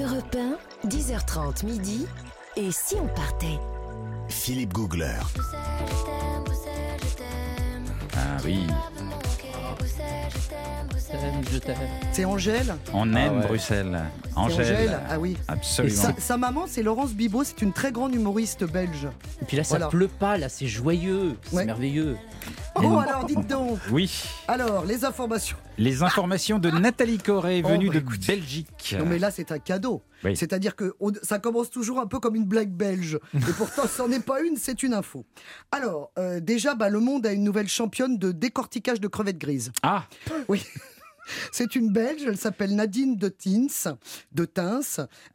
Europe 1, 10h30 midi. Et si on partait? Philippe Googler. Ah oui. C'est Angèle? On Ah aime ouais. Bruxelles. Angèle. Ah oui. Absolument. sa, sa maman, c'est Laurence Bibot, c'est une très grande humoriste belge. Et puis là, ça Voilà. pleut pas, là, c'est joyeux, c'est Ouais. merveilleux. Oh, alors dites donc Oui, Alors, les informations. les informations de Nathalie Corée, Oh, venue bah, de écoute. Belgique. Non, mais là, c'est un cadeau. Oui. C'est-à-dire que on- ça commence toujours un peu comme une blague belge. Et pourtant, ce n'en est pas une, c'est une info. Alors, euh, déjà, bah, le monde a une nouvelle championne de décortiquage de crevettes grises. Ah, Oui. C'est une Belge, elle s'appelle Nadine de Tins. De Tins.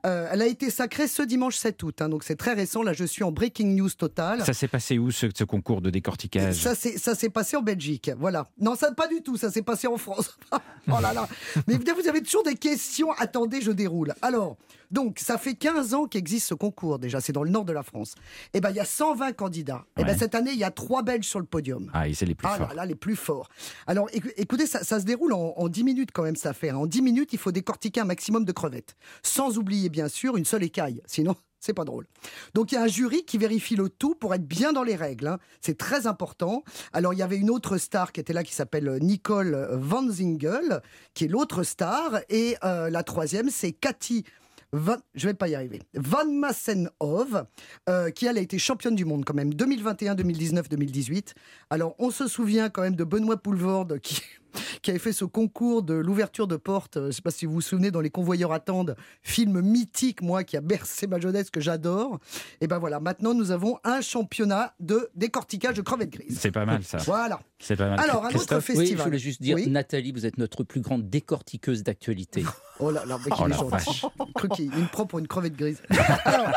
Euh, elle a été sacrée ce dimanche 7 août, hein, donc c'est très récent. Là, je suis en breaking news total. ça s'est passé où ce, ce concours de décortiquage? Ça s'est ça s'est passé en Belgique, voilà. Non, ça pas du tout, ça s'est passé en France. oh là là. Mais vous avez toujours des questions. Attendez, je déroule. Alors, donc, ça fait 15 ans qu'existe ce concours déjà, c'est dans le nord de la France. Et ben, il y a 120 candidats. Et ben, Ouais. cette année, il y a trois Belges sur le podium. Ah, et c'est les plus Ah forts. là là, les plus forts. Alors écou- écoutez, ça, ça se déroule en, en 10 minutes quand même, ça fait. En 10 minutes, il faut décortiquer un maximum de crevettes. Sans oublier, bien sûr, une seule écaille. Sinon, c'est pas drôle. Donc il y a un jury qui vérifie le tout pour être bien dans les règles. hein. C'est très important. Alors il y avait une autre star qui était là qui s'appelle euh, Nicole Van Zingel, qui est l'autre star. Et euh, la troisième, c'est Cathy. Van, je vais pas y arriver. Van Massenhove, euh, qui elle a été championne du monde quand même 2021, 2019, 2018. Alors on se souvient quand même de Benoît Poulvorde qui qui avait fait ce concours de l'ouverture de porte. euh, Je ne sais pas si vous vous souvenez dans Les Convoyeurs attendent, film mythique moi qui a bercé ma jeunesse que j'adore. Et ben voilà, maintenant nous avons un championnat de décortiquage de crevettes grises. C'est pas mal ça. Voilà. C'est pas mal. Alors un autre Oui, festival. je voulais juste dire, Oui. Nathalie, vous êtes notre plus grande décortiqueuse d'actualité. Oh là là, mais Oh qu'il est la gentil. une propre pour une crevette grise. Alors,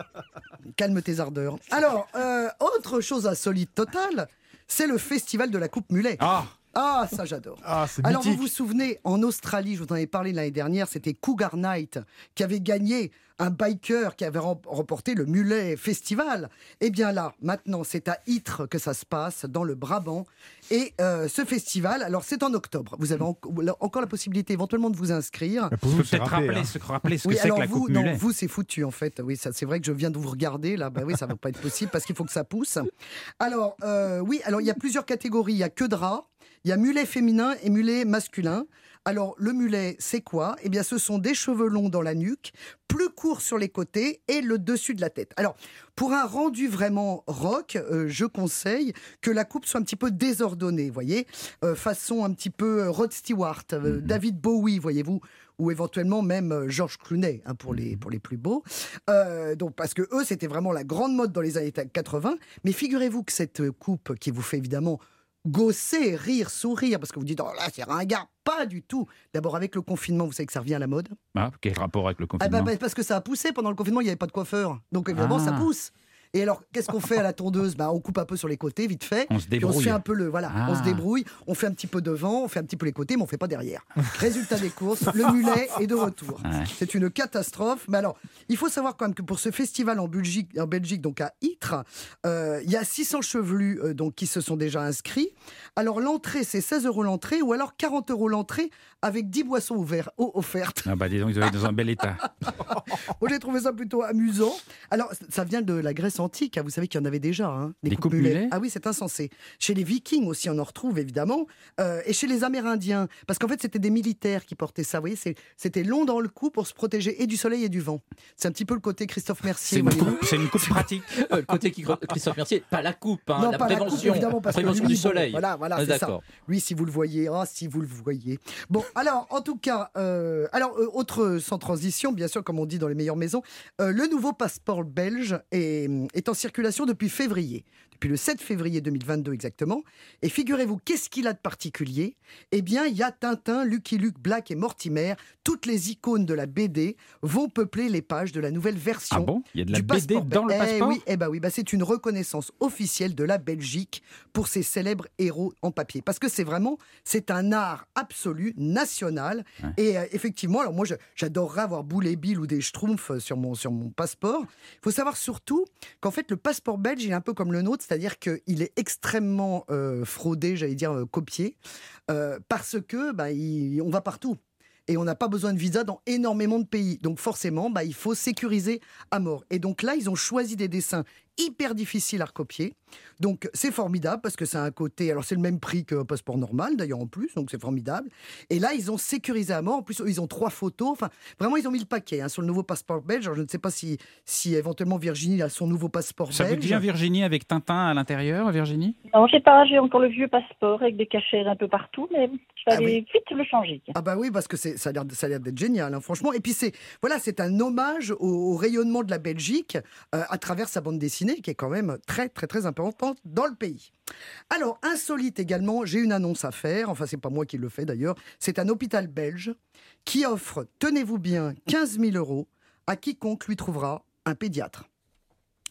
calme tes ardeurs. Alors, euh, autre chose insolite totale, c'est le festival de la Coupe Mulet. Ah, Ah, ça j'adore. Ah, Alors vous mythique. vous souvenez, en Australie, je vous en avais parlé l'année dernière, c'était Cougar Night qui avait gagné un biker qui avait rem- remporté le Mulet Festival. Et bien là, maintenant, c'est à Ytre que ça se passe, dans le Brabant. Et euh, ce festival, alors c'est en octobre. Vous avez en- encore la possibilité éventuellement de vous inscrire. Peux c'est peut-être rappeler, hein. ce, rappeler ce que Oui, c'est que alors la vous, coupe non, mulet. vous c'est foutu en fait. Oui, c'est vrai que je viens de vous regarder là. Bah oui, ça va pas être possible parce qu'il faut que ça pousse. Alors euh, oui, alors il y a plusieurs catégories. Il y a que drap, il y a mulet féminin et mulet masculin. Alors le mulet, c'est quoi? Eh bien, ce sont des cheveux longs dans la nuque, plus courts sur les côtés et le dessus de la tête. Alors pour un rendu vraiment rock, euh, je conseille que la coupe soit un petit peu désordonnée, voyez, Euh, façon un petit peu euh, Rod Stewart, euh, David Bowie, voyez-vous, ou éventuellement même euh, George Clooney hein, pour les pour les plus beaux. Donc parce que eux c'était vraiment la grande mode dans les années 80. Mais figurez-vous que cette coupe qui vous fait évidemment gosser, rire, sourire, parce que vous dites oh là c'est ringard, pas du tout. D'abord avec le confinement, vous savez que ça revient à la mode. Ah, quel rapport avec le Ah confinement? bah, bah, parce que ça a poussé pendant le confinement, il n'y avait pas de coiffeur. Donc évidemment, ça Ah. pousse. Et alors, qu'est-ce qu'on fait à la tondeuse? Bah, On coupe un peu sur les côtés, vite fait. On se Puis on se débrouille. fait un peu le. Voilà, on se Ah. débrouille, on fait un petit peu devant, on fait un petit peu les côtés, mais on fait pas derrière. Résultat des courses, le mulet est de retour. Ouais. C'est une catastrophe. Mais alors, il faut savoir quand même que pour ce festival en Belgique, en Belgique donc à Ytre, euh, il y a 600 chevelus euh, donc, qui se sont déjà inscrits. Alors, l'entrée, c'est 16 euros l'entrée ou alors 40 euros l'entrée avec 10 boissons ouvertes, offertes. Ah bah dis donc, ils doivent être dans un bel état. Moi, j'ai trouvé ça plutôt amusant. Alors, ça vient de la Grèce antique. hein. Vous savez qu'il y en avait déjà. hein, Des coupes coupes mulets. mulets Ah oui, c'est insensé. Chez les Vikings aussi, on en retrouve évidemment. Euh, et chez les Amérindiens. Parce qu'en fait, c'était des militaires qui portaient ça. Vous voyez, c'était long dans le cou pour se protéger et du soleil et du vent. C'est un petit peu le côté Christophe C'est Mercier. coupe- c'est une coupe pratique. Le côté qui Christophe Mercier, pas la coupe, hein, Non, la pas la coupe, prévention, évidemment, parce que prévention lui, du bon, soleil. voilà, voilà, Ah, c'est ça. D'accord. Lui, si vous le voyez, ah, si vous le voyez. Bon, alors, en tout cas, euh, alors, euh, autre sans transition, bien sûr, comme on dit dans les meilleures maisons, euh, le nouveau passeport belge est, est en circulation depuis février, depuis le 7 février 2022 exactement. Et figurez-vous, qu'est-ce qu'il a de particulier? Eh bien, il y a Tintin, Lucky Luke, Black et Mortimer. Toutes les icônes de la BD vont peupler les pages de la nouvelle version Ah bon? Il y a de la du BD passeport dans le. Eh passeport? oui, eh ben oui, bah c'est une reconnaissance officielle de la Belgique pour ses célèbres héros en papier. Parce que c'est vraiment, c'est un art absolu, national. Ouais. Et euh, effectivement, alors moi, j'adorerais avoir Boulet Bill ou des Schtroumpfs sur mon, sur mon passeport. Il faut savoir surtout qu'en fait, le passeport belge, il est un peu comme le nôtre, c'est-à-dire qu'il est extrêmement euh, fraudé, j'allais dire euh, copié, euh, parce que bah, on va partout. et on n'a pas besoin de visa dans énormément de pays. Donc forcément, bah, il faut sécuriser à mort. Et donc là, ils ont choisi des dessins hyper difficiles à recopier. Donc c'est formidable parce que c'est un côté. Alors c'est le même prix qu'un passeport normal d'ailleurs en plus, donc c'est formidable. Et là ils ont sécurisé à mort. En plus ils ont trois photos. Enfin vraiment ils ont mis le paquet hein, sur le nouveau passeport belge. Alors, je ne sais pas si si éventuellement Virginie a son nouveau passeport Ça vous belge. dit un Virginie avec Tintin à l'intérieur, Virginie? Non, j'ai pas, j'ai encore le vieux passeport avec des cachets un peu partout, mais je vais Ah aller vite le changer. Ah bah oui, parce que c'est, ça a l'air, ça a l'air d'être génial, hein, franchement. Et puis c'est, voilà, c'est un hommage au, au rayonnement de la Belgique euh, à travers sa bande dessinée, qui est quand même très très très importante dans le pays. Alors insolite également, j'ai une annonce à faire. Enfin, c'est pas moi qui le fais d'ailleurs. C'est un hôpital belge qui offre, tenez-vous bien, 15 000 euros à quiconque lui trouvera un pédiatre.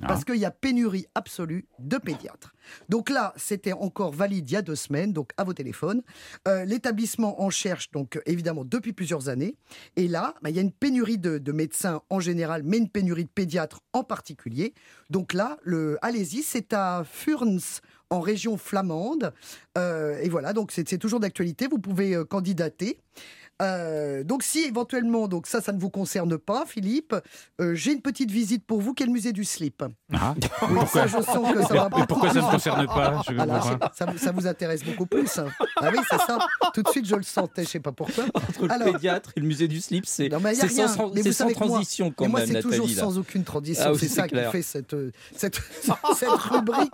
Ah. Parce qu'il y a pénurie absolue de pédiatres. Donc là, c'était encore valide il y a deux semaines, donc à vos téléphones. Euh, L'établissement en cherche, donc évidemment, depuis plusieurs années. Et là, bah, il y a une pénurie de, de médecins en général, mais une pénurie de pédiatres en particulier. Donc là, le, allez-y, c'est à Furns, en région flamande. Euh, et voilà, donc c'est c'est toujours d'actualité. Vous pouvez euh, candidater. Euh, donc si éventuellement, donc ça, ça ne vous concerne pas, Philippe, euh, j'ai une petite visite pour vous, qui est le musée du slip. Ah. Oui, ça, je sens que ça va Mais pourquoi ça ne me concerne pas Je ça, vous- ça vous intéresse beaucoup plus. hein. Ah oui, c'est ça. Tout de suite, je le sentais, je sais pas pourquoi. Entre Alors- le pédiatre et le musée du slip, c'est sans, Mais vous sans transition quand Mais moi, même, c'est toujours là. sans aucune transition. Ah oui, c'est ça qui fait cette, euh, cette, cette rubrique.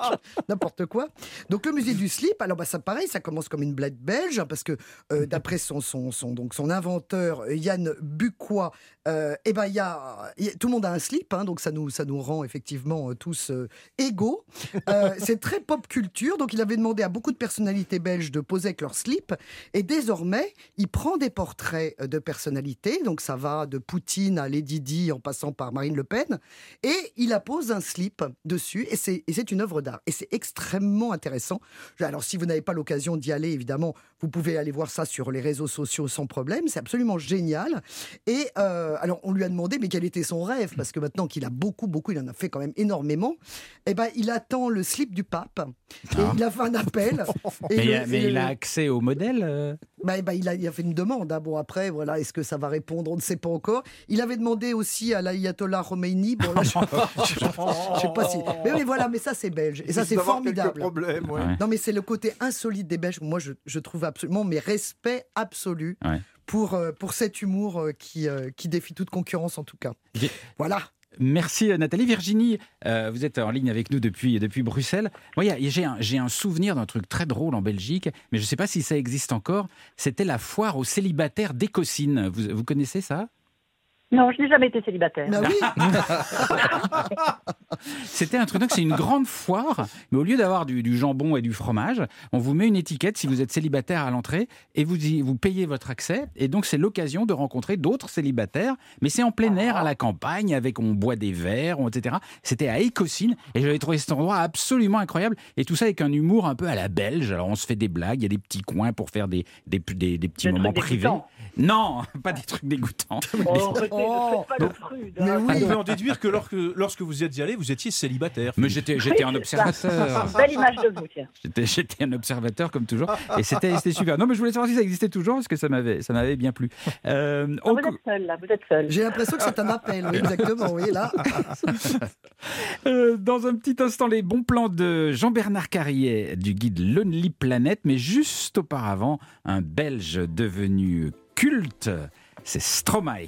N'importe quoi. Donc, le musée du slip, alors bah, ça pareil, ça commence comme une blague belge, hein, parce que euh, d'après son, son, son, donc, son inventeur, euh, Yann Bucois, euh, eh ben, y y a- tout le monde a un slip, hein, donc ça nous, ça nous rend effectivement euh, tous égaux. C'est très pop culture, donc il avait demandé à beaucoup de personnalités belges de poser avec leur slip, et désormais, il prend des portraits de personnalités, donc ça va de Poutine à Lady Di en passant par Marine Le Pen, et il appose un slip dessus, et c'est et c'est une œuvre d'art, et c'est extrêmement intéressant. Alors si vous n'avez pas l'occasion d'y aller, évidemment, vous pouvez aller voir ça sur les réseaux sociaux sans problème, c'est absolument génial. Et euh, alors on lui a demandé, mais quel était son rêve, parce que maintenant qu'il a beaucoup, beaucoup, il en a fait quand même énormément, eh ben il attend le slip du pape, et il a fait un appel. et Mais, le- mais et il le- a accès au modèle euh? Bah, bah, il, a, il a fait une demande. hein. Bon, après, voilà, est-ce que ça va répondre? On ne sait pas encore. Il avait demandé aussi à l'ayatollah Khomeini. Bon, là, je je sais pas si. Mais oui, voilà, mais ça, c'est belge. Et ça, c'est formidable. problème, ouais. Ouais. Non, mais c'est le côté insolite des Belges. Moi, je, je trouve absolument mes respects absolus Ouais. Pour, euh, pour cet humour euh, qui, euh, qui défie toute concurrence, en tout cas. Voilà. Merci Nathalie. Virginie, euh, vous êtes en ligne avec nous depuis, depuis Bruxelles. Moi, j'ai un, un souvenir d'un truc très drôle en Belgique, mais je ne sais pas si ça existe encore. C'était la foire aux célibataires d'Écosine. Vous, vous connaissez ça? Non, je n'ai jamais été célibataire. Bah oui. C'était un truc, donc c'est une grande foire, mais au lieu d'avoir du, du jambon et du fromage, on vous met une étiquette si vous êtes célibataire à l'entrée et vous, y- vous payez votre accès. Et donc c'est l'occasion de rencontrer d'autres célibataires, mais c'est en plein air à la campagne, avec on boit des verres, etc. C'était à Écosine et j'avais trouvé cet endroit absolument incroyable. Et tout ça avec un humour un peu à la belge. Alors on se fait des blagues, il y a des petits coins pour faire des, des, des- des petits Des moments trucs privés. dégoûtants. Non, pas des trucs dégoûtants. Oh, ne Oh. faites pas le prude. Mais hein. oui. On peut en déduire que lorsque, lorsque vous y êtes allé, vous étiez célibataire. Mais j'étais j'étais un Oui, c'est ça. observateur. Belle image de vous, tiens. J'étais, j'étais un observateur comme toujours et c'était, c'était super. Non mais je voulais savoir si ça existait toujours parce que ça m'avait, ça m'avait bien plu. Euh, Ah, on vous êtes seul, là, vous êtes seul. J'ai l'impression que c'est un appel. Oui, exactement. Oui, là. euh, dans un petit instant, les bons plans de Jean-Bernard Carrier du guide Lonely Planet, mais juste auparavant, un Belge devenu culte, c'est Stromae.